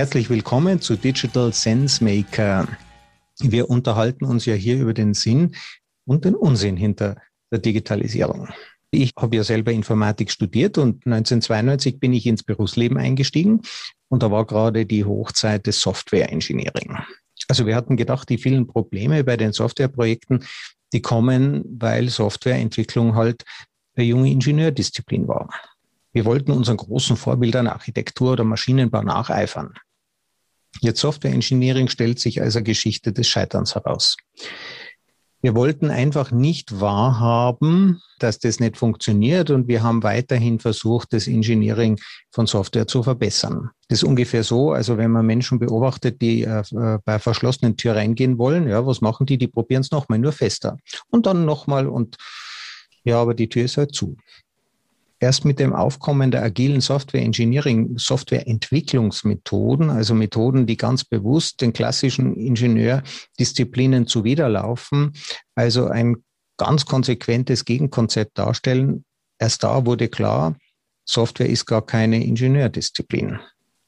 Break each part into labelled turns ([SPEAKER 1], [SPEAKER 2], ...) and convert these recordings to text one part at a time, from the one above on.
[SPEAKER 1] Herzlich willkommen zu Digital Sense Maker. Wir unterhalten uns ja hier über den Sinn und den Unsinn hinter der Digitalisierung. Ich habe ja selber Informatik studiert und 1992 bin ich ins Berufsleben eingestiegen und da war gerade die Hochzeit des Software Engineering. Also wir hatten gedacht, die vielen Probleme bei den Softwareprojekten, die kommen, weil Softwareentwicklung halt eine junge Ingenieurdisziplin war. Wir wollten unseren großen Vorbildern Architektur oder Maschinenbau nacheifern. Jetzt Software Engineering stellt sich als eine Geschichte des Scheiterns heraus. Wir wollten einfach nicht wahrhaben, dass das nicht funktioniert und wir haben weiterhin versucht, das Engineering von Software zu verbessern. Das ist ungefähr so, also wenn man Menschen beobachtet, die äh, bei verschlossenen Tür reingehen wollen, ja, was machen die? Die probieren es nochmal nur fester und dann nochmal und ja, aber die Tür ist halt zu erst mit dem Aufkommen der agilen Software Engineering, Softwareentwicklungsmethoden, also Methoden, die ganz bewusst den klassischen Ingenieurdisziplinen zuwiderlaufen, also ein ganz konsequentes Gegenkonzept darstellen. Erst da wurde klar, Software ist gar keine Ingenieurdisziplin.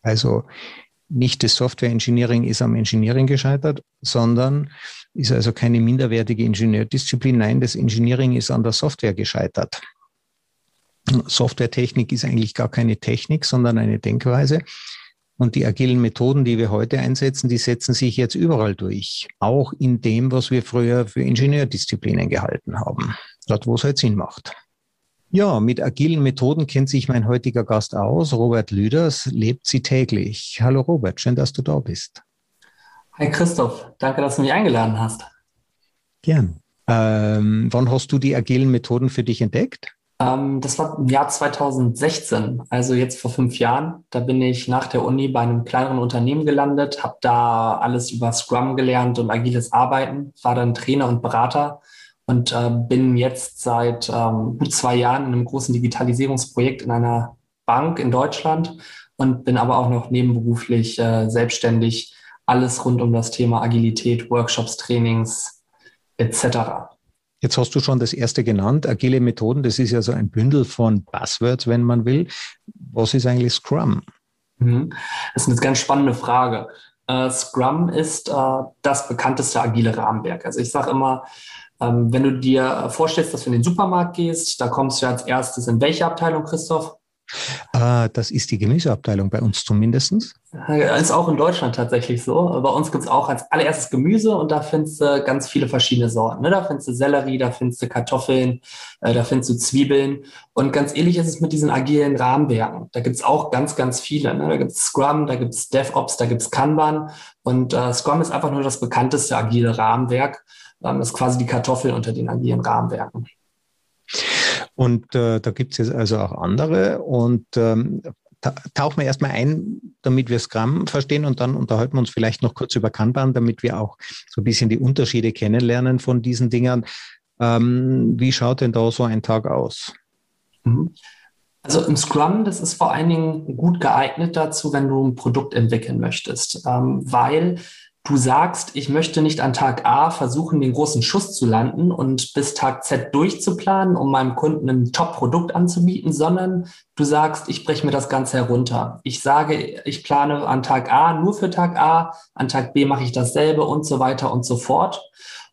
[SPEAKER 1] Also nicht das Software Engineering ist am Engineering gescheitert, sondern ist also keine minderwertige Ingenieurdisziplin. Nein, das Engineering ist an der Software gescheitert. Softwaretechnik ist eigentlich gar keine Technik, sondern eine Denkweise. Und die agilen Methoden, die wir heute einsetzen, die setzen sich jetzt überall durch. Auch in dem, was wir früher für Ingenieurdisziplinen gehalten haben. Dort, wo es halt Sinn macht. Ja, mit agilen Methoden kennt sich mein heutiger Gast aus. Robert Lüders lebt sie täglich. Hallo Robert, schön, dass du da bist.
[SPEAKER 2] Hi Christoph, danke, dass du mich eingeladen hast.
[SPEAKER 1] Gern. Ähm, wann hast du die agilen Methoden für dich entdeckt?
[SPEAKER 2] Ähm, das war im Jahr 2016, also jetzt vor fünf Jahren. Da bin ich nach der Uni bei einem kleineren Unternehmen gelandet, habe da alles über Scrum gelernt und agiles Arbeiten, war dann Trainer und Berater und äh, bin jetzt seit ähm, gut zwei Jahren in einem großen Digitalisierungsprojekt in einer Bank in Deutschland und bin aber auch noch nebenberuflich äh, selbstständig. Alles rund um das Thema Agilität, Workshops, Trainings etc.
[SPEAKER 1] Jetzt hast du schon das erste genannt, agile Methoden. Das ist ja so ein Bündel von Buzzwords, wenn man will. Was ist eigentlich Scrum?
[SPEAKER 2] Mhm. Das ist eine ganz spannende Frage. Uh, Scrum ist uh, das bekannteste agile Rahmenwerk. Also ich sage immer, ähm, wenn du dir vorstellst, dass du in den Supermarkt gehst, da kommst du als erstes in welche Abteilung, Christoph?
[SPEAKER 1] Äh, das ist die Gemüseabteilung bei uns zumindest.
[SPEAKER 2] Ist auch in Deutschland tatsächlich so. Bei uns gibt es auch als allererstes Gemüse und da findest du ganz viele verschiedene Sorten. Ne? Da findest du Sellerie, da findest du Kartoffeln, äh, da findest du Zwiebeln. Und ganz ähnlich ist es mit diesen agilen Rahmenwerken. Da gibt es auch ganz, ganz viele. Ne? Da gibt es Scrum, da gibt es DevOps, da gibt es Kanban. Und äh, Scrum ist einfach nur das bekannteste agile Rahmenwerk. Ähm, das ist quasi die Kartoffel unter den agilen Rahmenwerken.
[SPEAKER 1] Und äh, da gibt es jetzt also auch andere. Und ähm, tauchen wir erstmal ein, damit wir Scrum verstehen und dann unterhalten wir uns vielleicht noch kurz über Kanban, damit wir auch so ein bisschen die Unterschiede kennenlernen von diesen Dingern. Ähm, wie schaut denn da so ein Tag aus?
[SPEAKER 2] Mhm. Also im Scrum, das ist vor allen Dingen gut geeignet dazu, wenn du ein Produkt entwickeln möchtest, ähm, weil du sagst, ich möchte nicht an Tag A versuchen, den großen Schuss zu landen und bis Tag Z durchzuplanen, um meinem Kunden ein Top-Produkt anzubieten, sondern du sagst, ich breche mir das Ganze herunter. Ich sage, ich plane an Tag A nur für Tag A, an Tag B mache ich dasselbe und so weiter und so fort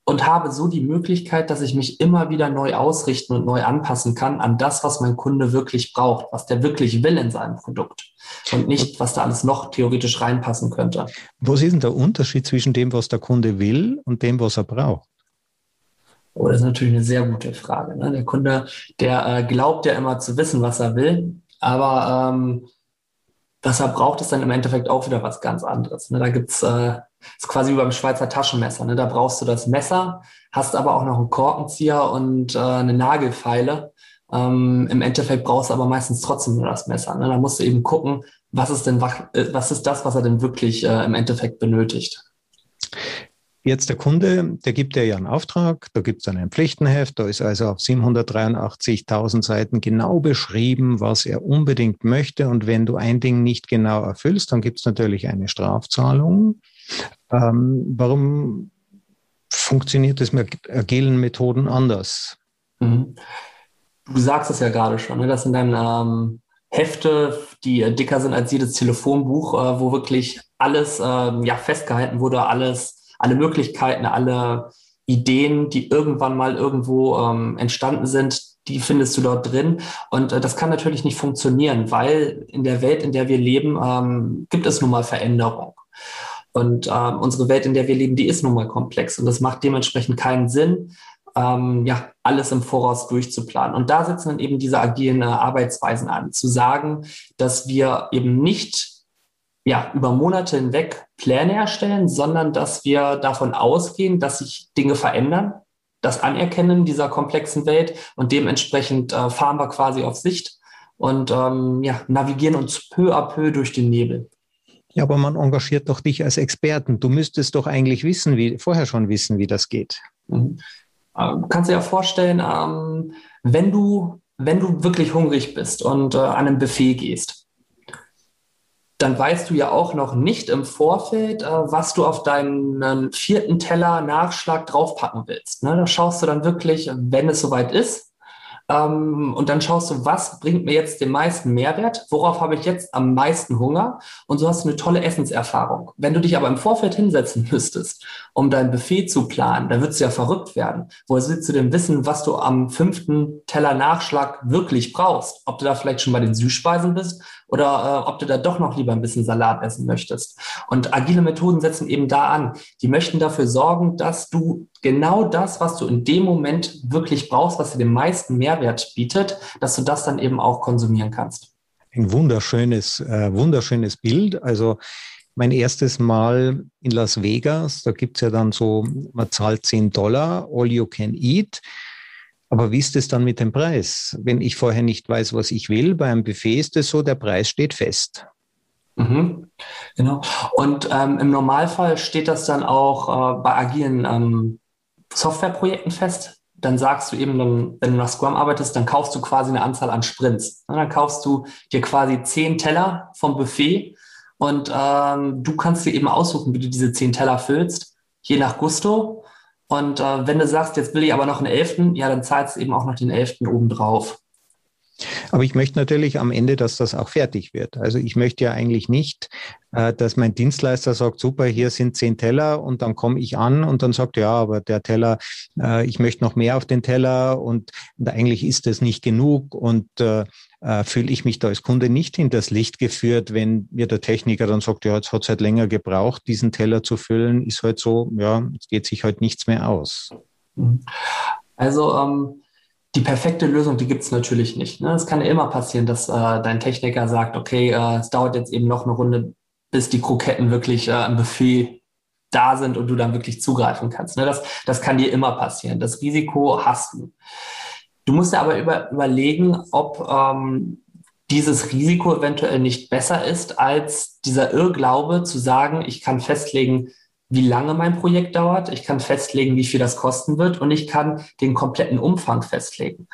[SPEAKER 2] und habe so die Möglichkeit, dass ich mich immer wieder neu ausrichten und neu anpassen kann an das, was mein Kunde wirklich braucht, was der wirklich will in seinem Produkt und nicht, was da alles noch theoretisch reinpassen könnte.
[SPEAKER 1] Was ist denn der Unterschied zwischen dem, was der Kunde will und dem, was er braucht?
[SPEAKER 2] Oh, das ist natürlich eine sehr gute Frage. Ne? Der Kunde, der äh, glaubt ja immer zu wissen, was er will, aber ähm, was er braucht, ist dann im Endeffekt auch wieder was ganz anderes. Ne? Da gibt's äh, ist quasi wie beim Schweizer Taschenmesser. Ne? Da brauchst du das Messer, hast aber auch noch einen Korkenzieher und äh, eine Nagelfeile. Ähm, Im Endeffekt brauchst du aber meistens trotzdem nur das Messer. Ne? Da musst du eben gucken, was ist denn äh, was ist das, was er denn wirklich äh, im Endeffekt benötigt.
[SPEAKER 1] Jetzt der Kunde, der gibt dir ja einen Auftrag, da gibt es ein Pflichtenheft, da ist also auf 783.000 Seiten genau beschrieben, was er unbedingt möchte. Und wenn du ein Ding nicht genau erfüllst, dann gibt es natürlich eine Strafzahlung. Ähm, warum funktioniert das mit agilen Methoden anders?
[SPEAKER 2] Mhm. Du sagst es ja gerade schon, ne, dass in deinem ähm, Hefte, die dicker sind als jedes Telefonbuch, äh, wo wirklich alles ähm, ja, festgehalten wurde, alles, alle Möglichkeiten, alle Ideen, die irgendwann mal irgendwo ähm, entstanden sind, die findest du dort drin. Und äh, das kann natürlich nicht funktionieren, weil in der Welt, in der wir leben, ähm, gibt es nun mal Veränderung. Und ähm, unsere Welt, in der wir leben, die ist nun mal komplex. Und das macht dementsprechend keinen Sinn, ähm, ja, alles im Voraus durchzuplanen. Und da setzen dann eben diese agilen äh, Arbeitsweisen an, zu sagen, dass wir eben nicht ja, über Monate hinweg Pläne erstellen, sondern dass wir davon ausgehen, dass sich Dinge verändern, das Anerkennen dieser komplexen Welt und dementsprechend äh, fahren wir quasi auf Sicht und ähm, ja, navigieren uns peu à peu durch den Nebel.
[SPEAKER 1] Ja, aber man engagiert doch dich als Experten. Du müsstest doch eigentlich wissen, wie vorher schon wissen, wie das geht.
[SPEAKER 2] Mhm. Ähm, kannst du dir vorstellen, ähm, wenn du wenn du wirklich hungrig bist und äh, an ein Buffet gehst, dann weißt du ja auch noch nicht im Vorfeld, äh, was du auf deinen vierten Teller Nachschlag draufpacken willst. Ne? Da schaust du dann wirklich, wenn es soweit ist, ähm, und dann schaust du, was bringt mir jetzt den meisten Mehrwert? Worauf habe ich jetzt am meisten Hunger? Und so hast du eine tolle Essenserfahrung. Wenn du dich aber im Vorfeld hinsetzen müsstest, um dein Buffet zu planen, dann würdest du ja verrückt werden. Woher willst du denn wissen, was du am fünften Teller Nachschlag wirklich brauchst? Ob du da vielleicht schon bei den Süßspeisen bist oder äh, ob du da doch noch lieber ein bisschen Salat essen möchtest. Und agile Methoden setzen eben da an. Die möchten dafür sorgen, dass du genau das, was du in dem Moment wirklich brauchst, was dir den meisten Mehrwert bietet, dass du das dann eben auch konsumieren kannst.
[SPEAKER 1] Ein wunderschönes, äh, wunderschönes Bild. Also mein erstes Mal in Las Vegas, da gibt es ja dann so, man zahlt 10 Dollar, all you can eat. Aber wie ist es dann mit dem Preis? Wenn ich vorher nicht weiß, was ich will, bei einem Buffet ist es so, der Preis steht fest.
[SPEAKER 2] Mhm, genau. Und ähm, im Normalfall steht das dann auch äh, bei agilen ähm, Softwareprojekten fest. Dann sagst du eben, dann, wenn du nach Scrum arbeitest, dann kaufst du quasi eine Anzahl an Sprints. Dann kaufst du dir quasi zehn Teller vom Buffet und ähm, du kannst dir eben aussuchen, wie du diese zehn Teller füllst, je nach Gusto. Und äh, wenn du sagst, jetzt will ich aber noch einen Elften, ja, dann zahlst du eben auch noch den Elften obendrauf.
[SPEAKER 1] Aber ich möchte natürlich am Ende, dass das auch fertig wird. Also ich möchte ja eigentlich nicht, äh, dass mein Dienstleister sagt, super, hier sind zehn Teller und dann komme ich an und dann sagt, ja, aber der Teller, äh, ich möchte noch mehr auf den Teller und, eigentlich ist das nicht genug und äh, fühle ich mich da als Kunde nicht hinters Licht geführt, wenn mir der Techniker dann sagt, ja, jetzt hat es halt länger gebraucht, diesen Teller zu füllen, ist halt so, ja, es geht sich halt nichts mehr aus.
[SPEAKER 2] Also ähm, die perfekte Lösung, die gibt es natürlich nicht. Ne? Es kann immer passieren, dass äh, dein Techniker sagt, okay, äh, es dauert jetzt eben noch eine Runde, bis die Kroketten wirklich äh, im Buffet da sind und du dann wirklich zugreifen kannst. Ne? Das, das kann dir immer passieren. Das Risiko hast du. Du musst dir aber über, überlegen, ob ähm, dieses Risiko eventuell nicht besser ist als dieser Irrglaube zu sagen, ich kann festlegen, wie lange mein Projekt dauert, ich kann festlegen, wie viel das kosten wird und ich kann den kompletten Umfang festlegen.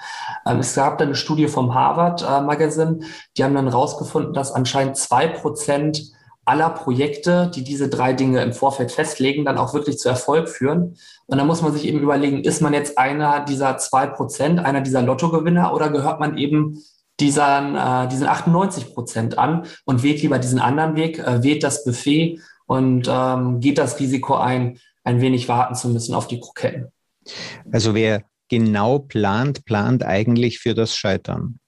[SPEAKER 2] Ähm, es gab da eine Studie vom Harvard äh, Magazine, die haben dann rausgefunden, dass anscheinend zwei Prozent aller Projekte, die diese drei Dinge im Vorfeld festlegen, dann auch wirklich zu Erfolg führen. Und da muss man sich eben überlegen, ist man jetzt einer dieser zwei Prozent, einer dieser Lottogewinner oder gehört man eben diesen, äh, diesen 98 Prozent an und wählt lieber diesen anderen Weg, äh, wählt das Buffet und ähm, geht das Risiko ein, ein wenig warten zu müssen auf die Kroketten.
[SPEAKER 1] Also wer genau plant, plant eigentlich für das Scheitern.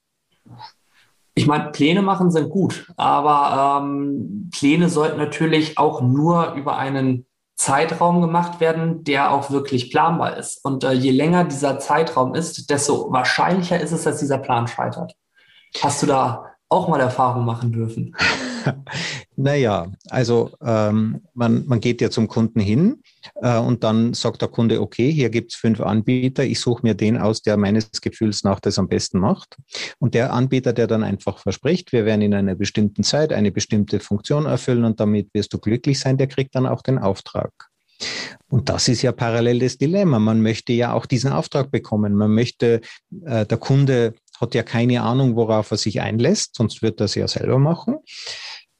[SPEAKER 2] Ich meine, Pläne machen sind gut, aber ähm, Pläne sollten natürlich auch nur über einen Zeitraum gemacht werden, der auch wirklich planbar ist. Und äh, je länger dieser Zeitraum ist, desto wahrscheinlicher ist es, dass dieser Plan scheitert. Hast du da auch mal Erfahrung machen dürfen?
[SPEAKER 1] naja, also ähm, man, man geht ja zum Kunden hin äh, und dann sagt der Kunde, okay, hier gibt es fünf Anbieter, ich suche mir den aus, der meines Gefühls nach das am besten macht. Und der Anbieter, der dann einfach verspricht, wir werden in einer bestimmten Zeit eine bestimmte Funktion erfüllen und damit wirst du glücklich sein, der kriegt dann auch den Auftrag. Und das ist ja parallel das Dilemma. Man möchte ja auch diesen Auftrag bekommen. Man möchte, äh, der Kunde hat ja keine Ahnung, worauf er sich einlässt, sonst wird er es ja selber machen.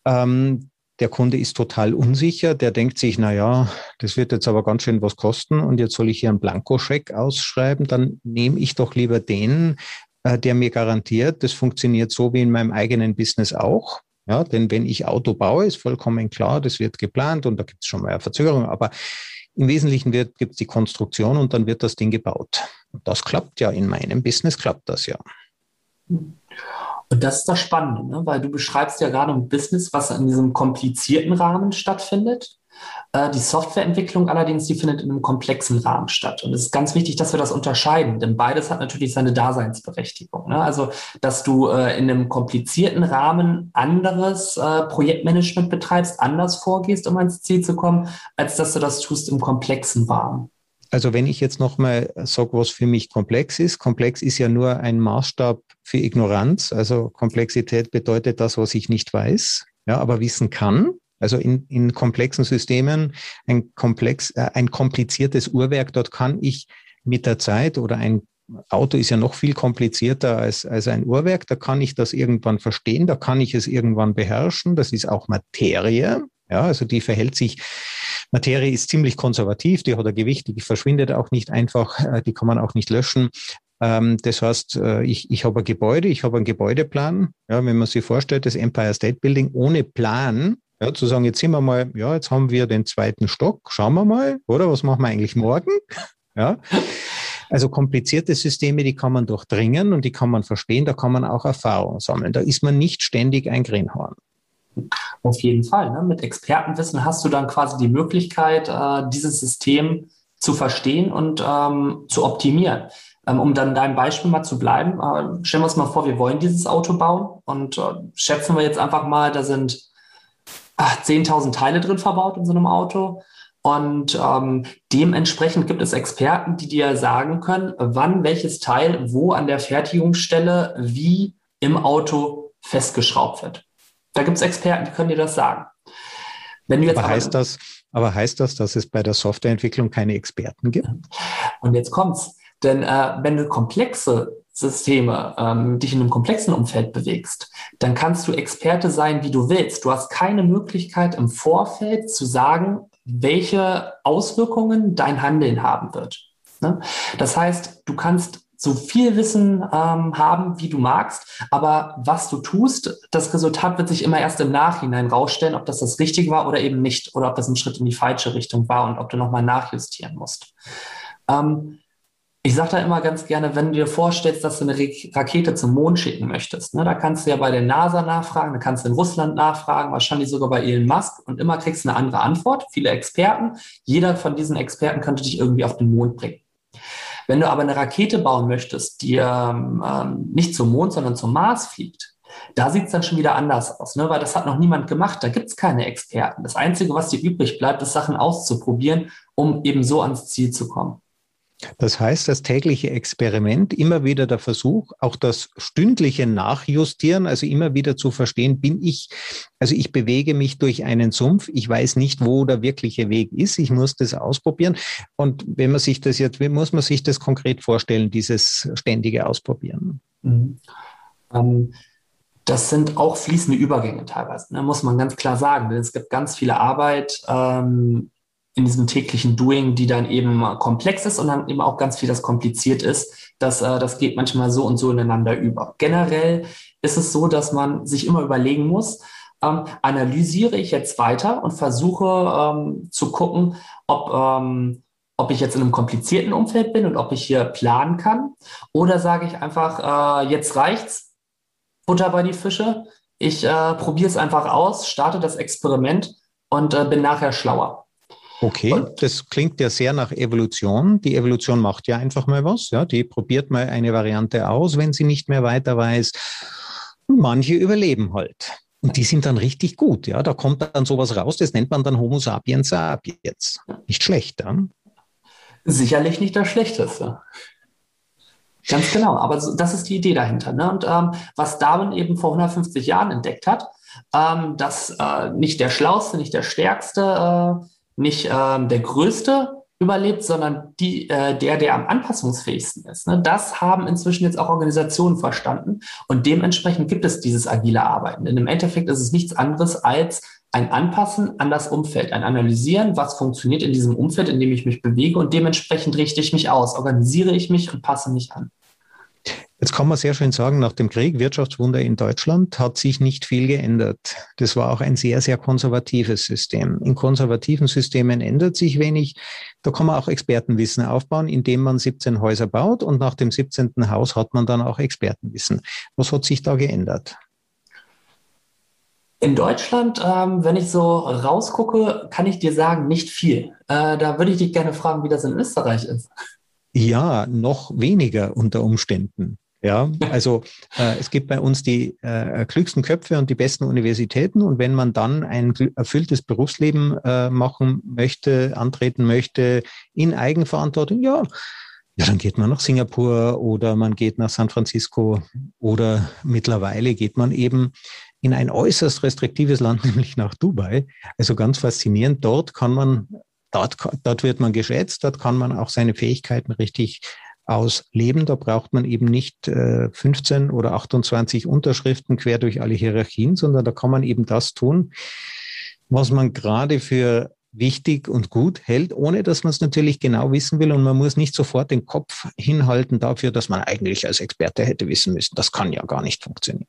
[SPEAKER 1] Ähm, der Kunde ist total unsicher, der denkt sich, na ja, das wird jetzt aber ganz schön was kosten und jetzt soll ich hier einen Blankoscheck ausschreiben, dann nehme ich doch lieber den, äh, der mir garantiert, das funktioniert so wie in meinem eigenen Business auch. Ja, denn wenn ich Auto baue, ist vollkommen klar, das wird geplant und da gibt es schon mal eine Verzögerung, aber im Wesentlichen gibt es die Konstruktion und dann wird das Ding gebaut. Und das klappt ja in meinem Business, klappt das ja.
[SPEAKER 2] Und das ist das Spannende, ne? weil du beschreibst ja gerade ein Business, was in diesem komplizierten Rahmen stattfindet. Äh, die Softwareentwicklung allerdings, die findet in einem komplexen Rahmen statt. Und es ist ganz wichtig, dass wir das unterscheiden, denn beides hat natürlich seine Daseinsberechtigung. Ne? Also, dass du äh, in einem komplizierten Rahmen anderes äh, Projektmanagement betreibst, anders vorgehst, um ans Ziel zu kommen, als dass du das tust im komplexen Rahmen.
[SPEAKER 1] Also wenn ich jetzt nochmal sage, was für mich komplex ist, komplex ist ja nur ein Maßstab für Ignoranz. Also Komplexität bedeutet das, was ich nicht weiß, ja, aber wissen kann. Also in, in komplexen Systemen ein komplex, äh, ein kompliziertes Uhrwerk, dort kann ich mit der Zeit oder ein Auto ist ja noch viel komplizierter als, als ein Uhrwerk. Da kann ich das irgendwann verstehen, da kann ich es irgendwann beherrschen. Das ist auch Materie. Ja, also die verhält sich, Materie ist ziemlich konservativ, die hat ein Gewicht, die verschwindet auch nicht einfach, äh, die kann man auch nicht löschen. Ähm, das heißt, äh, ich, ich habe ein Gebäude, ich habe einen Gebäudeplan. Ja, wenn man sich vorstellt, das Empire State Building ohne Plan, ja, zu sagen, jetzt sind wir mal, ja, jetzt haben wir den zweiten Stock, schauen wir mal, oder? Was machen wir eigentlich morgen? Ja. Also komplizierte Systeme, die kann man durchdringen und die kann man verstehen, da kann man auch Erfahrung sammeln. Da ist man nicht ständig ein Greenhorn.
[SPEAKER 2] Auf jeden Fall. Ne? Mit Expertenwissen hast du dann quasi die Möglichkeit, äh, dieses System zu verstehen und ähm, zu optimieren. Ähm, um dann deinem Beispiel mal zu bleiben, äh, stellen wir uns mal vor, wir wollen dieses Auto bauen und äh, schätzen wir jetzt einfach mal, da sind 10.000 Teile drin verbaut in so einem Auto. Und ähm, dementsprechend gibt es Experten, die dir sagen können, wann welches Teil wo an der Fertigungsstelle wie im Auto festgeschraubt wird. Da gibt es Experten, die können dir das sagen.
[SPEAKER 1] Wenn du jetzt aber, heißt das, aber heißt das, dass es bei der Softwareentwicklung keine Experten gibt?
[SPEAKER 2] Und jetzt kommt's. Denn äh, wenn du komplexe Systeme, ähm, dich in einem komplexen Umfeld bewegst, dann kannst du Experte sein, wie du willst. Du hast keine Möglichkeit im Vorfeld zu sagen, welche Auswirkungen dein Handeln haben wird. Ne? Das heißt, du kannst so viel Wissen ähm, haben, wie du magst, aber was du tust, das Resultat wird sich immer erst im Nachhinein rausstellen, ob das das Richtige war oder eben nicht, oder ob das ein Schritt in die falsche Richtung war und ob du nochmal nachjustieren musst. Ähm, ich sage da immer ganz gerne, wenn du dir vorstellst, dass du eine Rakete zum Mond schicken möchtest, ne, da kannst du ja bei der NASA nachfragen, da kannst du in Russland nachfragen, wahrscheinlich sogar bei Elon Musk und immer kriegst du eine andere Antwort. Viele Experten, jeder von diesen Experten könnte dich irgendwie auf den Mond bringen. Wenn du aber eine Rakete bauen möchtest, die ähm, ähm nicht zum Mond, sondern zum Mars fliegt, da sieht es dann schon wieder anders aus, ne? weil das hat noch niemand gemacht. Da gibt es keine Experten. Das Einzige, was dir übrig bleibt, ist Sachen auszuprobieren, um eben so ans Ziel zu kommen.
[SPEAKER 1] Das heißt, das tägliche Experiment, immer wieder der Versuch, auch das stündliche Nachjustieren, also immer wieder zu verstehen, bin ich, also ich bewege mich durch einen Sumpf, ich weiß nicht, wo der wirkliche Weg ist, ich muss das ausprobieren. Und wenn man sich das jetzt, wie muss man sich das konkret vorstellen, dieses ständige Ausprobieren? Mhm.
[SPEAKER 2] Ähm, das sind auch fließende Übergänge teilweise, ne, muss man ganz klar sagen. Denn es gibt ganz viele Arbeit, ähm, in diesem täglichen Doing, die dann eben komplex ist und dann eben auch ganz viel, das kompliziert ist. Das, äh, das geht manchmal so und so ineinander über. Generell ist es so, dass man sich immer überlegen muss, ähm, analysiere ich jetzt weiter und versuche ähm, zu gucken, ob, ähm, ob ich jetzt in einem komplizierten Umfeld bin und ob ich hier planen kann. Oder sage ich einfach, äh, jetzt reicht's, Butter bei die Fische. Ich äh, probiere es einfach aus, starte das Experiment und äh, bin nachher schlauer.
[SPEAKER 1] Okay, und das klingt ja sehr nach Evolution. Die Evolution macht ja einfach mal was. Ja, die probiert mal eine Variante aus, wenn sie nicht mehr weiter weiß. Und manche überleben halt. Und die sind dann richtig gut. Ja, da kommt dann sowas raus. Das nennt man dann Homo sapiens sapiens. Nicht schlecht, ja?
[SPEAKER 2] Sicherlich nicht das Schlechteste. Ganz genau. Aber das ist die Idee dahinter. Ne? Und ähm, was Darwin eben vor 150 Jahren entdeckt hat, ähm, dass äh, nicht der Schlauste, nicht der Stärkste äh, nicht ähm, der Größte überlebt, sondern die, äh, der, der am anpassungsfähigsten ist. Ne? Das haben inzwischen jetzt auch Organisationen verstanden und dementsprechend gibt es dieses agile Arbeiten. Denn im Endeffekt ist es nichts anderes als ein Anpassen an das Umfeld, ein Analysieren, was funktioniert in diesem Umfeld, in dem ich mich bewege und dementsprechend richte ich mich aus, organisiere ich mich und passe mich an.
[SPEAKER 1] Jetzt kann man sehr schön sagen, nach dem Krieg, Wirtschaftswunder in Deutschland, hat sich nicht viel geändert. Das war auch ein sehr, sehr konservatives System. In konservativen Systemen ändert sich wenig. Da kann man auch Expertenwissen aufbauen, indem man 17 Häuser baut und nach dem 17. Haus hat man dann auch Expertenwissen. Was hat sich da geändert?
[SPEAKER 2] In Deutschland, ähm, wenn ich so rausgucke, kann ich dir sagen, nicht viel. Äh, da würde ich dich gerne fragen, wie das in Österreich ist.
[SPEAKER 1] Ja, noch weniger unter Umständen. Ja, also äh, es gibt bei uns die äh, klügsten Köpfe und die besten Universitäten. Und wenn man dann ein erfülltes Berufsleben äh, machen möchte, antreten möchte in Eigenverantwortung, ja, ja, dann geht man nach Singapur oder man geht nach San Francisco oder mittlerweile geht man eben in ein äußerst restriktives Land, nämlich nach Dubai. Also ganz faszinierend. Dort kann man, dort, dort wird man geschätzt, dort kann man auch seine Fähigkeiten richtig ausleben. Da braucht man eben nicht äh, 15 oder 28 Unterschriften quer durch alle Hierarchien, sondern da kann man eben das tun, was man gerade für wichtig und gut hält, ohne dass man es natürlich genau wissen will. Und man muss nicht sofort den Kopf hinhalten dafür, dass man eigentlich als Experte hätte wissen müssen. Das kann ja gar nicht funktionieren.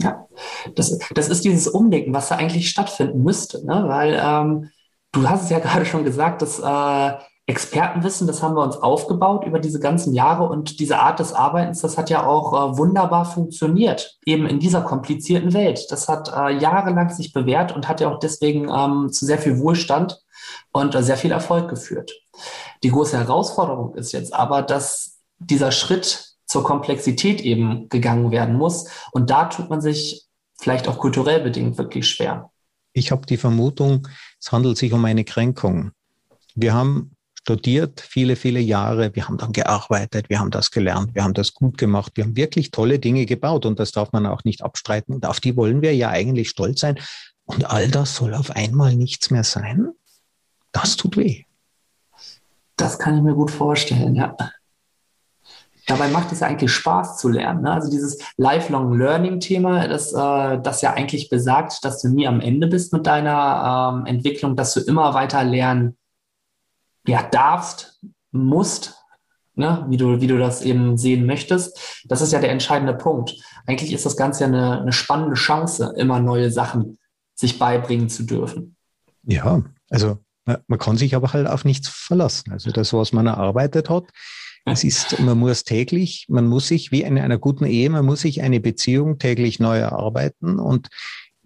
[SPEAKER 2] Ja, das, das ist dieses Umdenken, was da eigentlich stattfinden müsste, ne? weil ähm, du hast es ja gerade schon gesagt, dass äh, Expertenwissen, das haben wir uns aufgebaut über diese ganzen Jahre und diese Art des Arbeitens, das hat ja auch äh, wunderbar funktioniert, eben in dieser komplizierten Welt. Das hat äh, jahrelang sich bewährt und hat ja auch deswegen ähm, zu sehr viel Wohlstand und äh, sehr viel Erfolg geführt. Die große Herausforderung ist jetzt aber, dass dieser Schritt zur Komplexität eben gegangen werden muss und da tut man sich vielleicht auch kulturell bedingt wirklich schwer.
[SPEAKER 1] Ich habe die Vermutung, es handelt sich um eine Kränkung. Wir haben studiert, viele, viele Jahre. Wir haben dann gearbeitet, wir haben das gelernt, wir haben das gut gemacht, wir haben wirklich tolle Dinge gebaut und das darf man auch nicht abstreiten. Und auf die wollen wir ja eigentlich stolz sein. Und all das soll auf einmal nichts mehr sein? Das tut weh.
[SPEAKER 2] Das kann ich mir gut vorstellen, ja. Dabei macht es ja eigentlich Spaß zu lernen. Ne? Also dieses Lifelong Learning-Thema, das, äh, das ja eigentlich besagt, dass du nie am Ende bist mit deiner ähm, Entwicklung, dass du immer weiter lernen ja, darfst, musst, ne, wie, du, wie du das eben sehen möchtest. Das ist ja der entscheidende Punkt. Eigentlich ist das Ganze ja eine, eine spannende Chance, immer neue Sachen sich beibringen zu dürfen.
[SPEAKER 1] Ja, also man kann sich aber halt auf nichts verlassen. Also das, was man erarbeitet hat, es ist, man muss täglich, man muss sich wie in einer guten Ehe, man muss sich eine Beziehung täglich neu erarbeiten und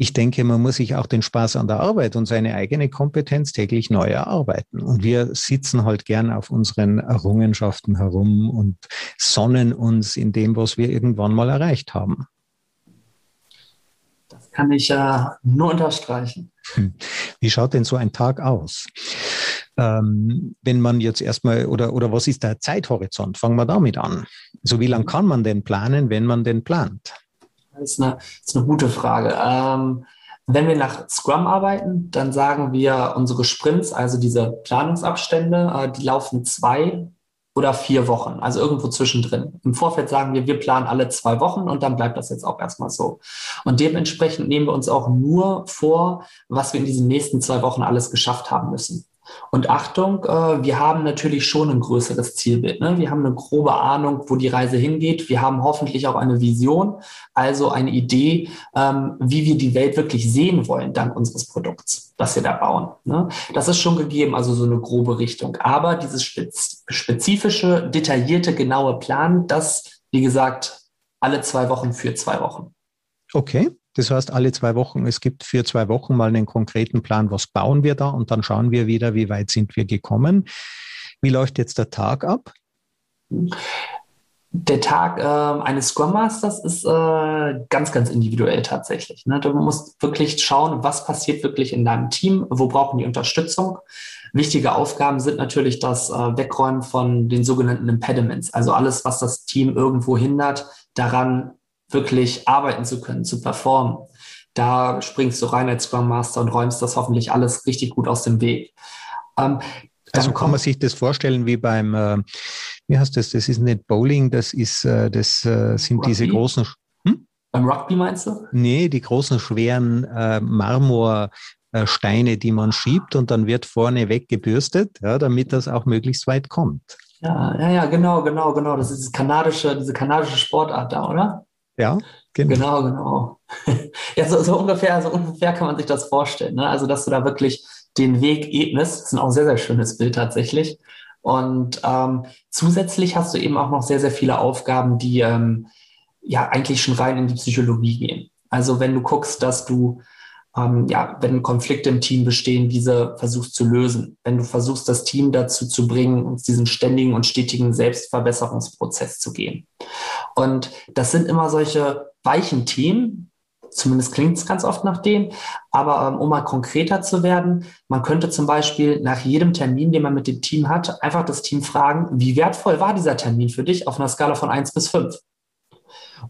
[SPEAKER 1] ich denke, man muss sich auch den Spaß an der Arbeit und seine eigene Kompetenz täglich neu erarbeiten. Und wir sitzen halt gern auf unseren Errungenschaften herum und sonnen uns in dem, was wir irgendwann mal erreicht haben.
[SPEAKER 2] Das kann ich ja nur unterstreichen.
[SPEAKER 1] Hm. Wie schaut denn so ein Tag aus? Ähm, wenn man jetzt erstmal, oder, oder was ist der Zeithorizont? Fangen wir damit an. So wie lange kann man denn planen, wenn man denn plant?
[SPEAKER 2] Das ist eine, ist eine gute Frage. Ähm, wenn wir nach Scrum arbeiten, dann sagen wir, unsere Sprints, also diese Planungsabstände, äh, die laufen zwei oder vier Wochen, also irgendwo zwischendrin. Im Vorfeld sagen wir, wir planen alle zwei Wochen und dann bleibt das jetzt auch erstmal so. Und dementsprechend nehmen wir uns auch nur vor, was wir in diesen nächsten zwei Wochen alles geschafft haben müssen. Und Achtung, äh, wir haben natürlich schon ein größeres Zielbild. Ne? Wir haben eine grobe Ahnung, wo die Reise hingeht. Wir haben hoffentlich auch eine Vision, also eine Idee, ähm, wie wir die Welt wirklich sehen wollen, dank unseres Produkts, das wir da bauen. Ne? Das ist schon gegeben, also so eine grobe Richtung. Aber dieses spezifische, detaillierte, genaue Plan, das, wie gesagt, alle zwei Wochen für zwei Wochen.
[SPEAKER 1] Okay. Das heißt, alle zwei Wochen, es gibt für zwei Wochen mal einen konkreten Plan, was bauen wir da und dann schauen wir wieder, wie weit sind wir gekommen. Wie läuft jetzt der Tag ab?
[SPEAKER 2] Der Tag äh, eines Scrum Masters ist äh, ganz, ganz individuell tatsächlich. Ne? Du musst wirklich schauen, was passiert wirklich in deinem Team, wo brauchen die Unterstützung. Wichtige Aufgaben sind natürlich das äh, Wegräumen von den sogenannten Impediments, also alles, was das Team irgendwo hindert, daran wirklich arbeiten zu können, zu performen. Da springst du rein als Scrum Master und räumst das hoffentlich alles richtig gut aus dem Weg.
[SPEAKER 1] Ähm, also kann man sich das vorstellen wie beim, äh, wie heißt das? Das ist nicht Bowling, das ist, äh, das äh, sind Rugby? diese großen.
[SPEAKER 2] Hm? Beim Rugby meinst du?
[SPEAKER 1] Nee, die großen schweren äh, Marmorsteine, die man schiebt und dann wird vorne weggebürstet, ja, damit das auch möglichst weit kommt.
[SPEAKER 2] Ja, ja, ja, genau, genau, genau. Das ist diese kanadische, diese kanadische Sportart da, oder?
[SPEAKER 1] Ja,
[SPEAKER 2] genau. Genau, genau. ja, so, so, ungefähr, so ungefähr kann man sich das vorstellen. Ne? Also, dass du da wirklich den Weg ebnest. Das ist ein auch sehr, sehr schönes Bild tatsächlich. Und ähm, zusätzlich hast du eben auch noch sehr, sehr viele Aufgaben, die ähm, ja eigentlich schon rein in die Psychologie gehen. Also wenn du guckst, dass du ähm, ja, wenn Konflikte im Team bestehen, diese versuchst zu lösen. Wenn du versuchst, das Team dazu zu bringen, uns diesen ständigen und stetigen Selbstverbesserungsprozess zu gehen. Und das sind immer solche weichen Themen, zumindest klingt es ganz oft nach dem, aber ähm, um mal konkreter zu werden, man könnte zum Beispiel nach jedem Termin, den man mit dem Team hat, einfach das Team fragen, wie wertvoll war dieser Termin für dich auf einer Skala von 1 bis 5?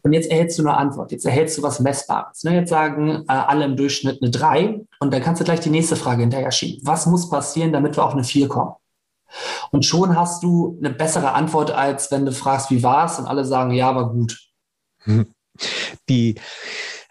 [SPEAKER 2] Und jetzt erhältst du eine Antwort, jetzt erhältst du was Messbares. Ne? Jetzt sagen äh, alle im Durchschnitt eine 3 und dann kannst du gleich die nächste Frage hinterher schieben. Was muss passieren, damit wir auf eine 4 kommen? Und schon hast du eine bessere Antwort, als wenn du fragst, wie war es? Und alle sagen, ja, war gut.
[SPEAKER 1] Die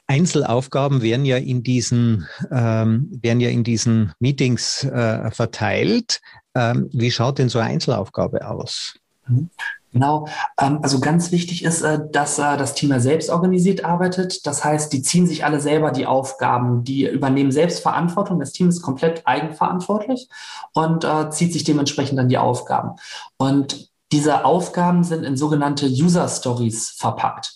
[SPEAKER 1] Einzelaufgaben werden ja in diesen, ähm, werden ja in diesen Meetings äh, verteilt. Ähm, wie schaut denn so eine Einzelaufgabe aus?
[SPEAKER 2] Mhm. Genau. Ähm, also ganz wichtig ist, äh, dass äh, das Team ja selbst organisiert arbeitet. Das heißt, die ziehen sich alle selber die Aufgaben, die übernehmen selbst Verantwortung. Das Team ist komplett eigenverantwortlich und äh, zieht sich dementsprechend dann die Aufgaben. Und diese Aufgaben sind in sogenannte User Stories verpackt.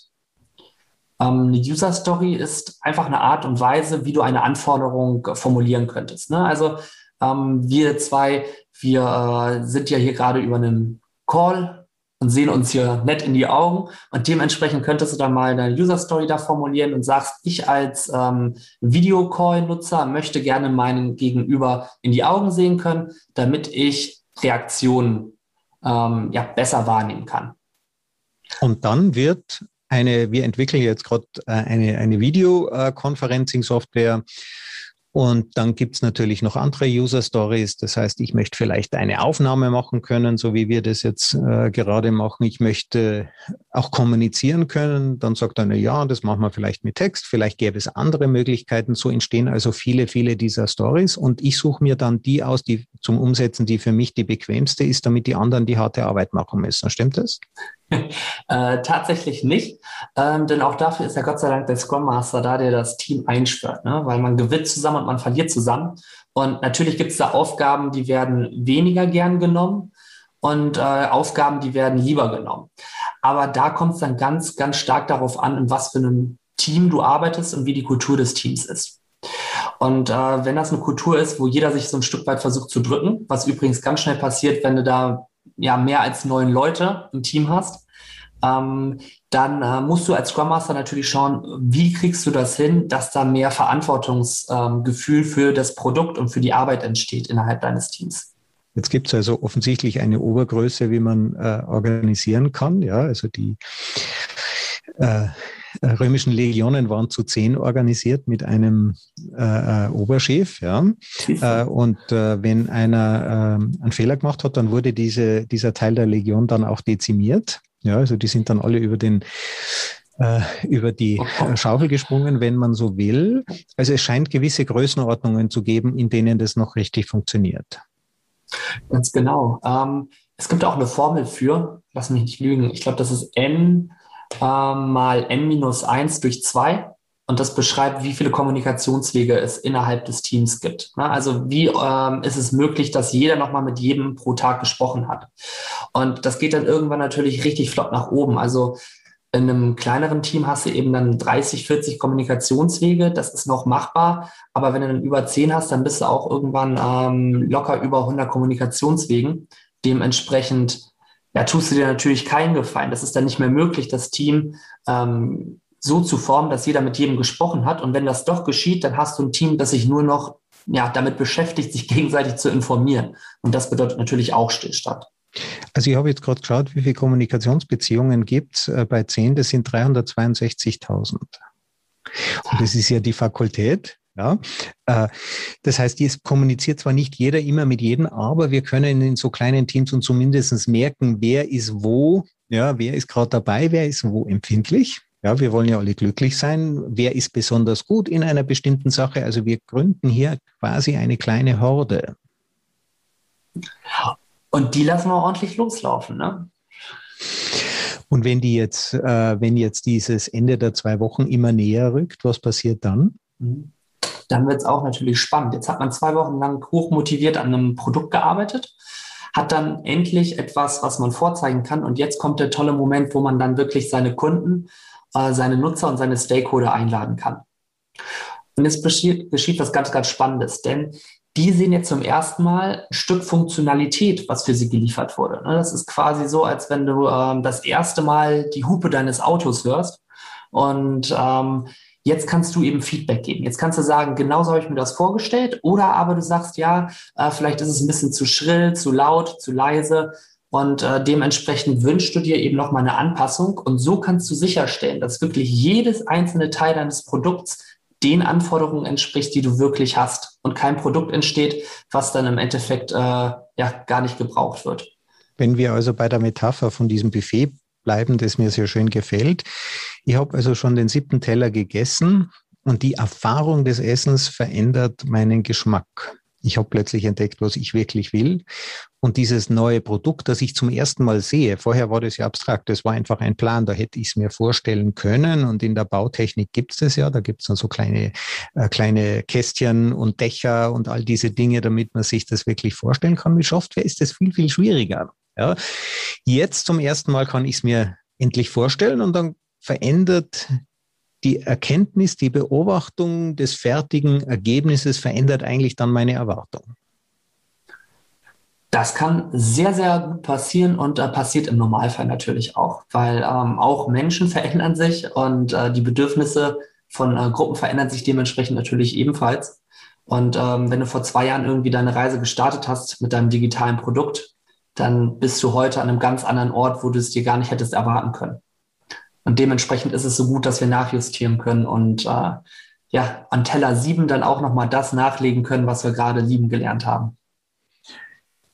[SPEAKER 2] Ähm, eine User Story ist einfach eine Art und Weise, wie du eine Anforderung formulieren könntest. Ne? Also ähm, wir zwei, wir sind ja hier gerade über einen Call und sehen uns hier nett in die Augen. Und dementsprechend könntest du dann mal eine User Story da formulieren und sagst, ich als ähm, Videocall-Nutzer möchte gerne meinen Gegenüber in die Augen sehen können, damit ich Reaktionen ähm, ja, besser wahrnehmen kann.
[SPEAKER 1] Und dann wird eine, wir entwickeln jetzt gerade äh, eine, eine Videoconferencing-Software, und dann gibt's natürlich noch andere User Stories. Das heißt, ich möchte vielleicht eine Aufnahme machen können, so wie wir das jetzt äh, gerade machen. Ich möchte auch kommunizieren können. Dann sagt einer, ja, das machen wir vielleicht mit Text. Vielleicht gäbe es andere Möglichkeiten. So entstehen also viele, viele dieser Stories. Und ich suche mir dann die aus, die zum Umsetzen, die für mich die bequemste ist, damit die anderen die harte Arbeit machen müssen. Stimmt das?
[SPEAKER 2] äh, tatsächlich nicht, ähm, denn auch dafür ist ja Gott sei Dank der Scrum Master da, der das Team einschwört, ne? weil man gewinnt zusammen und man verliert zusammen. Und natürlich gibt es da Aufgaben, die werden weniger gern genommen und äh, Aufgaben, die werden lieber genommen. Aber da kommt es dann ganz, ganz stark darauf an, in was für einem Team du arbeitest und wie die Kultur des Teams ist. Und äh, wenn das eine Kultur ist, wo jeder sich so ein Stück weit versucht zu drücken, was übrigens ganz schnell passiert, wenn du da ja mehr als neun Leute im Team hast, ähm, dann äh, musst du als Scrum Master natürlich schauen, wie kriegst du das hin, dass da mehr Verantwortungsgefühl ähm, für das Produkt und für die Arbeit entsteht innerhalb deines Teams.
[SPEAKER 1] Jetzt gibt es also offensichtlich eine Obergröße, wie man äh, organisieren kann. Ja, also die äh, römischen Legionen waren zu zehn organisiert mit einem äh, äh Oberchef. Ja. Äh, und äh, wenn einer äh, einen Fehler gemacht hat, dann wurde diese, dieser Teil der Legion dann auch dezimiert. Ja, also die sind dann alle über den über die Schaufel gesprungen, wenn man so will. Also es scheint gewisse Größenordnungen zu geben, in denen das noch richtig funktioniert.
[SPEAKER 2] Ganz genau. Ähm, es gibt auch eine Formel für, lass mich nicht lügen, ich glaube, das ist N äh, mal n-1 durch 2 und das beschreibt, wie viele Kommunikationswege es innerhalb des Teams gibt. Ne? Also wie ähm, ist es möglich, dass jeder nochmal mit jedem pro Tag gesprochen hat. Und das geht dann irgendwann natürlich richtig flott nach oben. Also in einem kleineren Team hast du eben dann 30, 40 Kommunikationswege. Das ist noch machbar. Aber wenn du dann über 10 hast, dann bist du auch irgendwann ähm, locker über 100 Kommunikationswegen. Dementsprechend ja, tust du dir natürlich keinen Gefallen. Das ist dann nicht mehr möglich, das Team ähm, so zu formen, dass jeder mit jedem gesprochen hat. Und wenn das doch geschieht, dann hast du ein Team, das sich nur noch ja, damit beschäftigt, sich gegenseitig zu informieren. Und das bedeutet natürlich auch Stillstand.
[SPEAKER 1] Also ich habe jetzt gerade geschaut, wie viele Kommunikationsbeziehungen gibt es äh, bei 10, das sind 362.000. Und das ist ja die Fakultät. Ja, äh, das heißt, es kommuniziert zwar nicht jeder immer mit jedem, aber wir können in so kleinen Teams und zumindest merken, wer ist wo, ja, wer ist gerade dabei, wer ist wo empfindlich. Ja, wir wollen ja alle glücklich sein. Wer ist besonders gut in einer bestimmten Sache? Also wir gründen hier quasi eine kleine Horde.
[SPEAKER 2] Und die lassen wir ordentlich loslaufen. Ne?
[SPEAKER 1] Und wenn die jetzt, äh, wenn jetzt dieses Ende der zwei Wochen immer näher rückt, was passiert dann?
[SPEAKER 2] Mhm. Dann wird es auch natürlich spannend. Jetzt hat man zwei Wochen lang hochmotiviert an einem Produkt gearbeitet, hat dann endlich etwas, was man vorzeigen kann. Und jetzt kommt der tolle Moment, wo man dann wirklich seine Kunden, äh, seine Nutzer und seine Stakeholder einladen kann. Und jetzt geschieht, geschieht was ganz, ganz Spannendes, denn die sehen jetzt zum ersten Mal ein Stück Funktionalität, was für sie geliefert wurde. Ne, das ist quasi so, als wenn du ähm, das erste Mal die Hupe deines Autos hörst und ähm, jetzt kannst du eben Feedback geben. Jetzt kannst du sagen, genauso habe ich mir das vorgestellt oder aber du sagst, ja, äh, vielleicht ist es ein bisschen zu schrill, zu laut, zu leise und äh, dementsprechend wünschst du dir eben nochmal eine Anpassung und so kannst du sicherstellen, dass wirklich jedes einzelne Teil deines Produkts den Anforderungen entspricht, die du wirklich hast und kein Produkt entsteht, was dann im Endeffekt äh, ja gar nicht gebraucht wird.
[SPEAKER 1] Wenn wir also bei der Metapher von diesem Buffet bleiben, das mir sehr schön gefällt. Ich habe also schon den siebten Teller gegessen und die Erfahrung des Essens verändert meinen Geschmack. Ich habe plötzlich entdeckt, was ich wirklich will. Und dieses neue Produkt, das ich zum ersten Mal sehe, vorher war das ja abstrakt, das war einfach ein Plan, da hätte ich es mir vorstellen können. Und in der Bautechnik gibt es das ja, da gibt es dann so kleine, äh, kleine Kästchen und Dächer und all diese Dinge, damit man sich das wirklich vorstellen kann. Mit Software ist das viel, viel schwieriger. Ja. Jetzt zum ersten Mal kann ich es mir endlich vorstellen und dann verändert die Erkenntnis, die Beobachtung des fertigen Ergebnisses verändert eigentlich dann meine Erwartung.
[SPEAKER 2] Das kann sehr, sehr gut passieren und äh, passiert im Normalfall natürlich auch, weil ähm, auch Menschen verändern sich und äh, die Bedürfnisse von äh, Gruppen verändern sich dementsprechend natürlich ebenfalls. Und ähm, wenn du vor zwei Jahren irgendwie deine Reise gestartet hast mit deinem digitalen Produkt, dann bist du heute an einem ganz anderen Ort, wo du es dir gar nicht hättest erwarten können. Und dementsprechend ist es so gut, dass wir nachjustieren können und äh, ja, an Teller 7 dann auch nochmal das nachlegen können, was wir gerade lieben gelernt haben.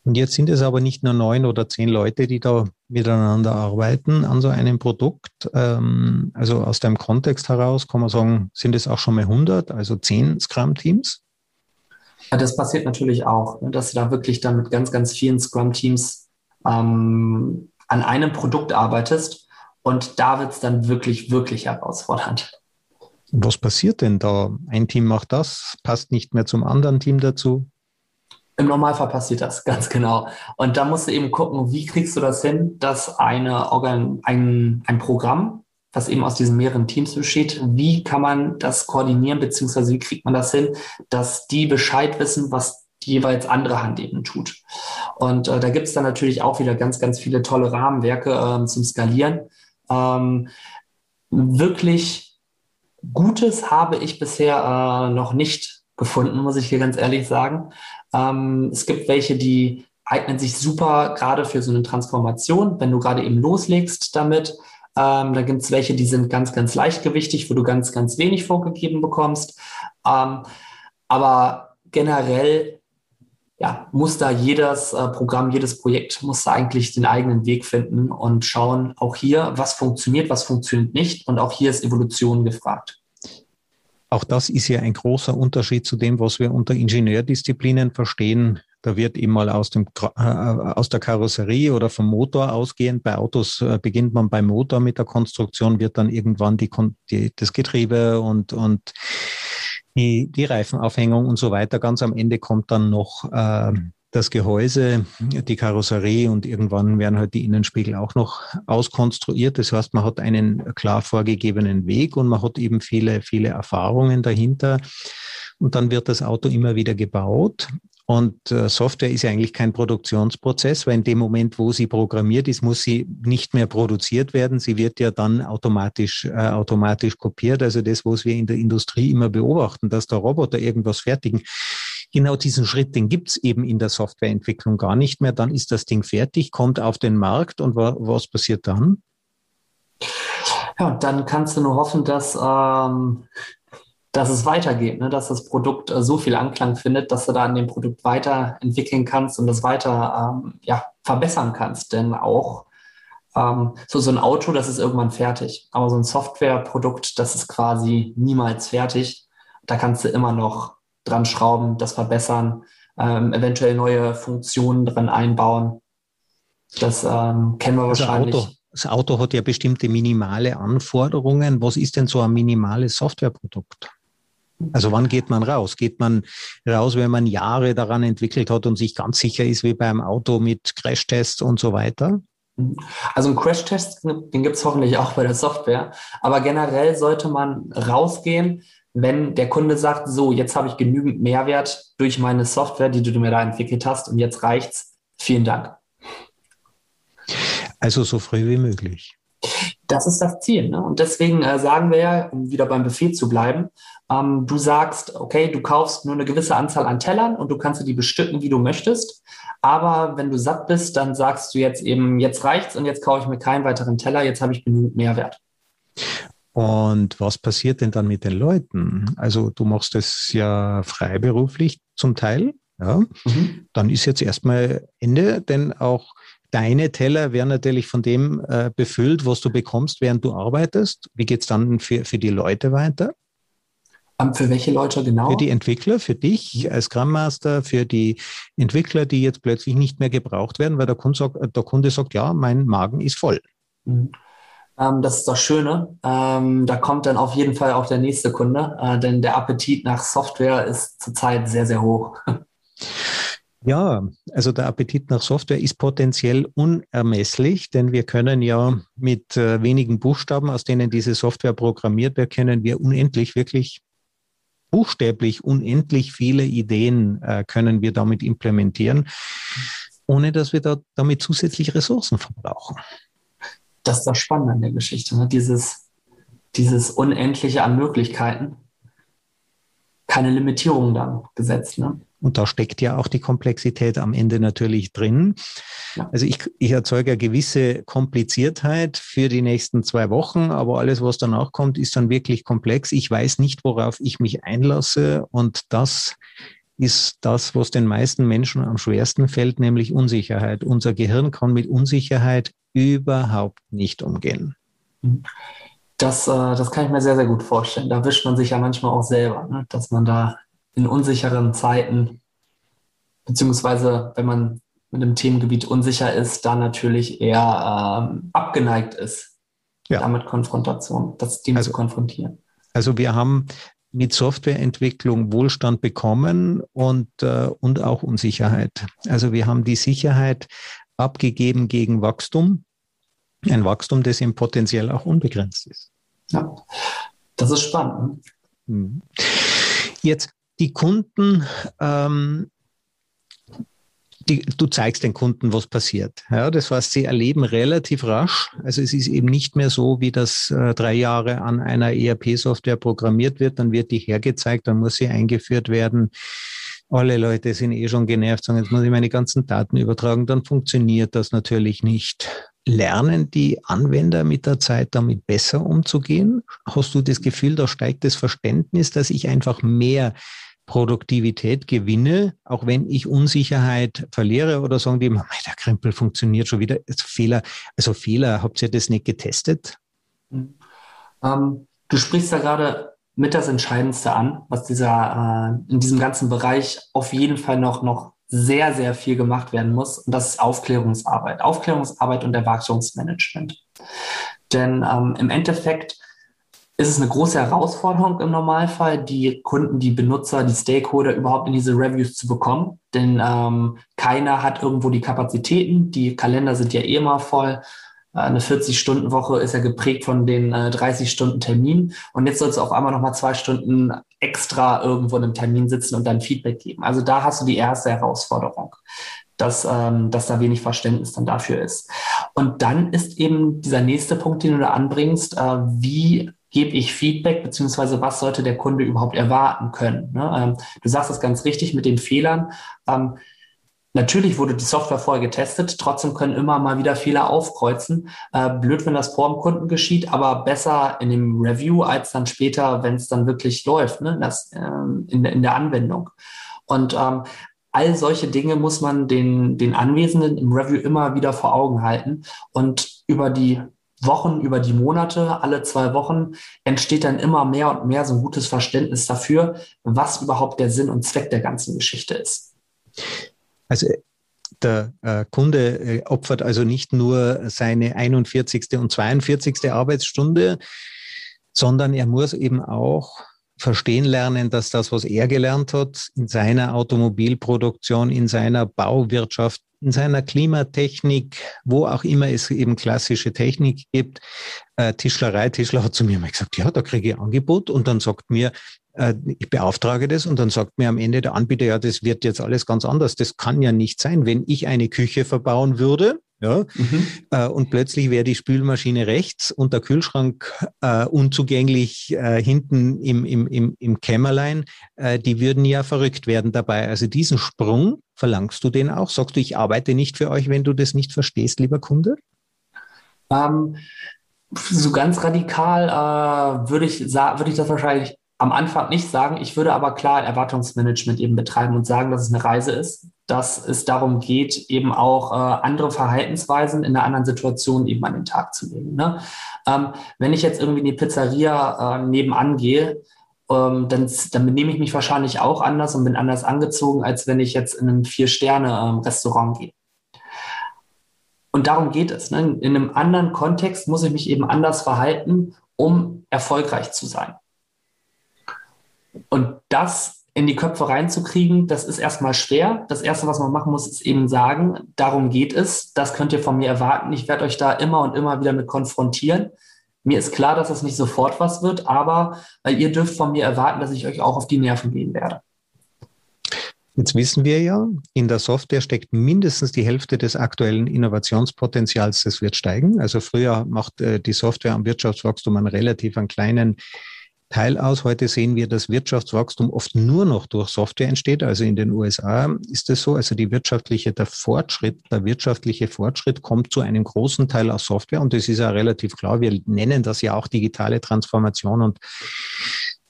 [SPEAKER 1] Und jetzt sind es aber nicht nur neun oder zehn Leute, die da miteinander arbeiten an so einem Produkt. Ähm, also aus dem Kontext heraus kann man sagen, sind es auch schon mal 100, also zehn Scrum-Teams?
[SPEAKER 2] Das passiert natürlich auch, ne, dass du da wirklich dann mit ganz, ganz vielen Scrum-Teams ähm, an einem Produkt arbeitest und da wird es dann wirklich, wirklich herausfordernd.
[SPEAKER 1] Was passiert denn da? Ein Team macht das, passt nicht mehr zum anderen Team dazu?
[SPEAKER 2] Im Normalfall passiert das, ganz genau. Und da musst du eben gucken, wie kriegst du das hin, dass eine Organ, ein, ein Programm, was eben aus diesen mehreren Teams besteht, wie kann man das koordinieren, beziehungsweise wie kriegt man das hin, dass die Bescheid wissen, was die jeweils andere Hand eben tut. Und äh, da gibt es dann natürlich auch wieder ganz, ganz viele tolle Rahmenwerke äh, zum Skalieren. Ähm, wirklich Gutes habe ich bisher äh, noch nicht gefunden, muss ich hier ganz ehrlich sagen. Ähm, es gibt welche, die eignen sich super gerade für so eine Transformation, wenn du gerade eben loslegst damit. Ähm, da gibt es welche, die sind ganz, ganz leichtgewichtig, wo du ganz, ganz wenig vorgegeben bekommst. Ähm, aber generell ja, muss da jedes äh, Programm, jedes Projekt muss da eigentlich den eigenen Weg finden und schauen, auch hier, was funktioniert, was funktioniert nicht. Und auch hier ist Evolution gefragt.
[SPEAKER 1] Auch das ist ja ein großer Unterschied zu dem, was wir unter Ingenieurdisziplinen verstehen. Da wird eben mal aus, dem, äh, aus der Karosserie oder vom Motor ausgehend. Bei Autos äh, beginnt man beim Motor mit der Konstruktion, wird dann irgendwann die, die, das Getriebe und, und die, die Reifenaufhängung und so weiter. Ganz am Ende kommt dann noch äh, das Gehäuse, die Karosserie und irgendwann werden halt die Innenspiegel auch noch auskonstruiert. Das heißt, man hat einen klar vorgegebenen Weg und man hat eben viele, viele Erfahrungen dahinter. Und dann wird das Auto immer wieder gebaut. Und äh, Software ist ja eigentlich kein Produktionsprozess, weil in dem Moment, wo sie programmiert ist, muss sie nicht mehr produziert werden. Sie wird ja dann automatisch, äh, automatisch kopiert. Also das, was wir in der Industrie immer beobachten, dass der Roboter irgendwas fertigen. Genau diesen Schritt, den gibt's eben in der Softwareentwicklung gar nicht mehr. Dann ist das Ding fertig, kommt auf den Markt und wa was passiert dann?
[SPEAKER 2] Ja, dann kannst du nur hoffen, dass ähm, dass es weitergeht, ne? dass das Produkt äh, so viel Anklang findet, dass du da an dem Produkt weiterentwickeln kannst und das weiter ähm, ja, verbessern kannst. Denn auch ähm, so, so ein Auto, das ist irgendwann fertig. Aber so ein Softwareprodukt, das ist quasi niemals fertig. Da kannst du immer noch dran schrauben, das verbessern, ähm, eventuell neue Funktionen drin einbauen. Das ähm, kennen wir also wahrscheinlich.
[SPEAKER 1] Auto, das Auto hat ja bestimmte minimale Anforderungen. Was ist denn so ein minimales Softwareprodukt? Also wann geht man raus? Geht man raus, wenn man Jahre daran entwickelt hat und sich ganz sicher ist, wie beim Auto mit Crashtests und so weiter?
[SPEAKER 2] Also ein Crashtest, den gibt es hoffentlich auch bei der Software. Aber generell sollte man rausgehen, wenn der Kunde sagt, so, jetzt habe ich genügend Mehrwert durch meine Software, die du mir da entwickelt hast und jetzt reicht's. Vielen Dank.
[SPEAKER 1] Also so früh wie möglich.
[SPEAKER 2] Das ist das Ziel. Ne? Und deswegen äh, sagen wir ja, um wieder beim Buffet zu bleiben, ähm, du sagst, okay, du kaufst nur eine gewisse Anzahl an Tellern und du kannst sie bestücken, wie du möchtest. Aber wenn du satt bist, dann sagst du jetzt eben, jetzt reicht's und jetzt kaufe ich mir keinen weiteren Teller, jetzt habe ich genügend Mehrwert.
[SPEAKER 1] Und was passiert denn dann mit den Leuten? Also du machst es ja freiberuflich zum Teil. Ja, mhm. dann ist jetzt erstmal Ende, denn auch Deine Teller werden natürlich von dem äh, befüllt, was du bekommst, während du arbeitest. Wie geht es dann für, für die Leute weiter?
[SPEAKER 2] Ähm, für welche Leute genau?
[SPEAKER 1] Für die Entwickler, für dich als Scrum Master, für die Entwickler, die jetzt plötzlich nicht mehr gebraucht werden, weil der Kunde sagt, der Kunde sagt ja, mein Magen ist voll. Mhm.
[SPEAKER 2] Ähm, das ist das Schöne. Ähm, da kommt dann auf jeden Fall auch der nächste Kunde, äh, denn der Appetit nach Software ist zurzeit sehr, sehr hoch.
[SPEAKER 1] Ja, also der Appetit nach Software ist potenziell unermesslich, denn wir können ja mit äh, wenigen Buchstaben, aus denen diese Software programmiert wird, können wir unendlich, wirklich buchstäblich unendlich viele Ideen äh, können wir damit implementieren, ohne dass wir da, damit zusätzlich Ressourcen verbrauchen.
[SPEAKER 2] Das ist das Spannende an der Geschichte, ne? dieses, dieses Unendliche an Möglichkeiten. Keine Limitierung dann gesetzt. Ne?
[SPEAKER 1] Und da steckt ja auch die Komplexität am Ende natürlich drin. Ja. Also ich, ich erzeuge eine gewisse Kompliziertheit für die nächsten zwei Wochen, aber alles, was danach kommt, ist dann wirklich komplex. Ich weiß nicht, worauf ich mich einlasse und das ist das, was den meisten Menschen am schwersten fällt, nämlich Unsicherheit. Unser Gehirn kann mit Unsicherheit überhaupt nicht umgehen.
[SPEAKER 2] Das, äh, das kann ich mir sehr, sehr gut vorstellen. Da wischt man sich ja manchmal auch selber, ne? dass man da in unsicheren Zeiten, beziehungsweise wenn man mit dem Themengebiet unsicher ist, da natürlich eher ähm, abgeneigt ist, ja. damit Konfrontation, das Team also, zu konfrontieren.
[SPEAKER 1] Also wir haben mit Softwareentwicklung Wohlstand bekommen und, äh, und auch Unsicherheit. Also wir haben die Sicherheit abgegeben gegen Wachstum, ein Wachstum, das eben potenziell auch unbegrenzt ist.
[SPEAKER 2] Ja, das ist spannend.
[SPEAKER 1] Hm. Jetzt die Kunden, ähm, die, du zeigst den Kunden, was passiert. Ja, das heißt, sie erleben relativ rasch. Also es ist eben nicht mehr so, wie das äh, drei Jahre an einer ERP-Software programmiert wird. Dann wird die hergezeigt, dann muss sie eingeführt werden. Alle Leute sind eh schon genervt, sagen, jetzt muss ich meine ganzen Daten übertragen. Dann funktioniert das natürlich nicht. Lernen die Anwender mit der Zeit damit besser umzugehen? Hast du das Gefühl, da steigt das Verständnis, dass ich einfach mehr Produktivität gewinne, auch wenn ich Unsicherheit verliere oder sagen die, der Krempel funktioniert schon wieder. Also Fehler, also Fehler, habt ihr das nicht getestet?
[SPEAKER 2] Ähm, du sprichst da gerade mit das Entscheidendste an, was dieser äh, in diesem ganzen Bereich auf jeden Fall noch, noch sehr, sehr viel gemacht werden muss. Und das ist Aufklärungsarbeit. Aufklärungsarbeit und Erwartungsmanagement. Denn ähm, im Endeffekt ist es eine große Herausforderung im Normalfall, die Kunden, die Benutzer, die Stakeholder überhaupt in diese Reviews zu bekommen. Denn ähm, keiner hat irgendwo die Kapazitäten. Die Kalender sind ja eh immer voll. Äh, eine 40-Stunden-Woche ist ja geprägt von den äh, 30-Stunden-Terminen. Und jetzt soll es auf einmal nochmal zwei Stunden extra irgendwo in einem Termin sitzen und dann Feedback geben. Also da hast du die erste Herausforderung dass, ähm, dass da wenig Verständnis dann dafür ist. Und dann ist eben dieser nächste Punkt, den du da anbringst, äh, wie gebe ich Feedback, beziehungsweise was sollte der Kunde überhaupt erwarten können. Ne? Ähm, du sagst das ganz richtig mit den Fehlern. Ähm, natürlich wurde die Software vorher getestet, trotzdem können immer mal wieder Fehler aufkreuzen. Äh, blöd, wenn das vor dem Kunden geschieht, aber besser in dem Review als dann später, wenn es dann wirklich läuft, ne? das, ähm, in, in der Anwendung. Und ähm, all solche Dinge muss man den, den Anwesenden im Review immer wieder vor Augen halten. Und über die Wochen, über die Monate, alle zwei Wochen, entsteht dann immer mehr und mehr so ein gutes Verständnis dafür, was überhaupt der Sinn und Zweck der ganzen Geschichte ist.
[SPEAKER 1] Also Der äh, Kunde äh, opfert also nicht nur seine 41. und 42. Arbeitsstunde, sondern er muss eben auch verstehen lernen, dass das, was er gelernt hat, in seiner Automobilproduktion, in seiner Bauwirtschaft, in seiner Klimatechnik, wo auch immer es eben klassische Technik gibt, äh, Tischlerei, Tischler hat zu mir mal gesagt, ja, da kriege ich Angebot und dann sagt mir, äh, ich beauftrage das und dann sagt mir am Ende der Anbieter, ja, das wird jetzt alles ganz anders. Das kann ja nicht sein. Wenn ich eine Küche verbauen würde, ja, mhm. äh, und plötzlich wäre die Spülmaschine rechts und der Kühlschrank äh, unzugänglich äh, hinten im, im, im, im Kämmerlein, äh, die würden ja verrückt werden dabei. Also diesen Sprung verlangst du den auch? Sagst du, ich arbeite nicht für euch, wenn du das nicht verstehst, lieber Kunde?
[SPEAKER 2] Ähm, so ganz radikal äh, würde ich, würde ich das wahrscheinlich am Anfang nicht sagen. Ich würde aber klar Erwartungsmanagement eben betreiben und sagen, dass es eine Reise ist, dass es darum geht, eben auch äh, andere Verhaltensweisen in einer anderen Situation eben an den Tag zu legen. Ne? Ähm, wenn ich jetzt irgendwie in die Pizzeria äh, nebenan gehe, ähm, dann, dann benehme ich mich wahrscheinlich auch anders und bin anders angezogen, als wenn ich jetzt in ein Vier-Sterne-Restaurant ähm, gehe. Und darum geht es. Ne? In einem anderen Kontext muss ich mich eben anders verhalten, um erfolgreich zu sein. Und das in die Köpfe reinzukriegen, das ist erstmal schwer. Das Erste, was man machen muss, ist eben sagen, darum geht es, das könnt ihr von mir erwarten. Ich werde euch da immer und immer wieder mit konfrontieren. Mir ist klar, dass es nicht sofort was wird, aber weil ihr dürft von mir erwarten, dass ich euch auch auf die Nerven gehen werde.
[SPEAKER 1] Jetzt wissen wir ja, in der Software steckt mindestens die Hälfte des aktuellen Innovationspotenzials. Das wird steigen. Also früher macht äh, die Software am Wirtschaftswachstum einen relativ einen kleinen Teil aus. Heute sehen wir, dass Wirtschaftswachstum oft nur noch durch Software entsteht. Also in den USA ist es so. Also die wirtschaftliche, der Fortschritt, der wirtschaftliche Fortschritt kommt zu einem großen Teil aus Software. Und das ist ja relativ klar. Wir nennen das ja auch digitale Transformation und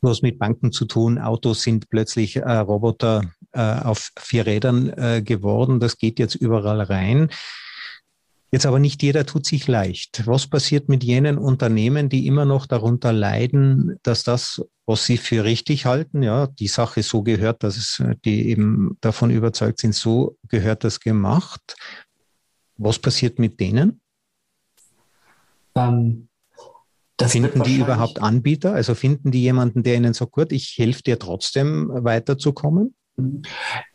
[SPEAKER 1] was mit Banken zu tun. Autos sind plötzlich äh, Roboter äh, auf vier Rädern äh, geworden. Das geht jetzt überall rein. Jetzt aber nicht jeder tut sich leicht. Was passiert mit jenen Unternehmen, die immer noch darunter leiden, dass das, was sie für richtig halten, ja, die Sache so gehört, dass es, die eben davon überzeugt sind, so gehört das gemacht. Was passiert mit denen? Ähm, finden die überhaupt Anbieter? Also finden die jemanden, der ihnen sagt, gut, ich helfe dir trotzdem weiterzukommen?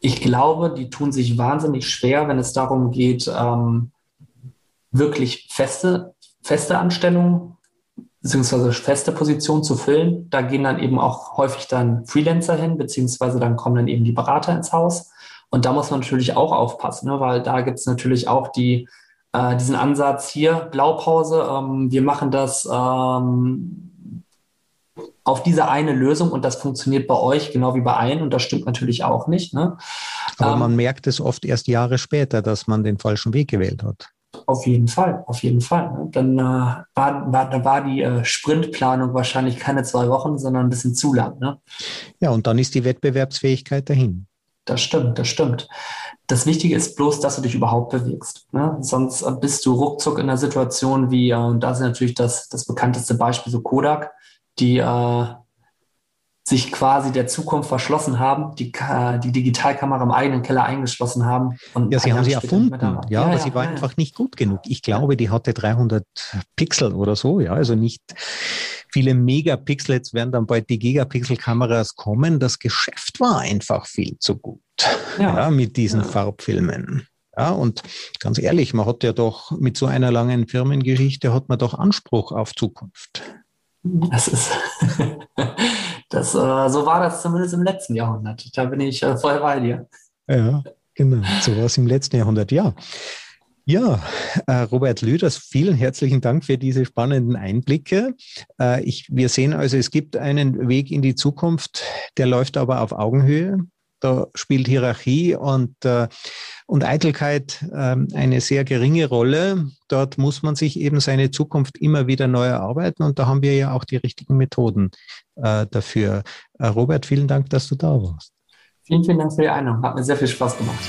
[SPEAKER 2] Ich glaube, die tun sich wahnsinnig schwer, wenn es darum geht, ähm, wirklich feste, feste Anstellungen beziehungsweise feste Positionen zu füllen. Da gehen dann eben auch häufig dann Freelancer hin, beziehungsweise dann kommen dann eben die Berater ins Haus. Und da muss man natürlich auch aufpassen, ne? weil da gibt es natürlich auch die, äh, diesen Ansatz hier, Blaupause, ähm, wir machen das ähm, auf diese eine Lösung und das funktioniert bei euch genau wie bei allen und das stimmt natürlich auch nicht. Ne?
[SPEAKER 1] Aber ähm, man merkt es oft erst Jahre später, dass man den falschen Weg gewählt hat.
[SPEAKER 2] Auf jeden Fall, auf jeden Fall. Ne? Dann äh, war, war, da war die äh, Sprintplanung wahrscheinlich keine zwei Wochen, sondern ein bisschen zu lang. Ne?
[SPEAKER 1] Ja, und dann ist die Wettbewerbsfähigkeit dahin.
[SPEAKER 2] Das stimmt, das stimmt. Das Wichtige ist bloß, dass du dich überhaupt bewegst. Ne? Sonst äh, bist du ruckzuck in einer Situation wie, äh, und da ist natürlich das, das bekannteste Beispiel so Kodak, die äh, sich quasi der Zukunft verschlossen haben, die, die Digitalkamera im eigenen Keller eingeschlossen haben.
[SPEAKER 1] ja, sie haben sie erfunden, ja, ja, aber ja, sie war ja. einfach nicht gut genug. Ich glaube, die hatte 300 Pixel oder so, ja, also nicht viele Megapixel. Jetzt werden dann bald die Gigapixel-Kameras kommen. Das Geschäft war einfach viel zu gut, ja, mit diesen Farbfilmen. Ja, und ganz ehrlich, man hat ja doch mit so einer langen Firmengeschichte hat man doch Anspruch auf Zukunft.
[SPEAKER 2] Das ist Das, äh, so war das zumindest im letzten Jahrhundert. Da bin ich äh, voll bei dir.
[SPEAKER 1] Ja, genau. So war es im letzten Jahrhundert, ja. Ja, äh, Robert Lüders, vielen herzlichen Dank für diese spannenden Einblicke. Äh, ich, wir sehen also, es gibt einen Weg in die Zukunft, der läuft aber auf Augenhöhe. Da spielt Hierarchie und, äh, und Eitelkeit äh, eine sehr geringe Rolle. Dort muss man sich eben seine Zukunft immer wieder neu erarbeiten und da haben wir ja auch die richtigen Methoden äh, dafür. Äh, Robert, vielen Dank, dass du da warst.
[SPEAKER 2] Vielen, vielen Dank für die Einladung. Hat mir sehr viel Spaß gemacht.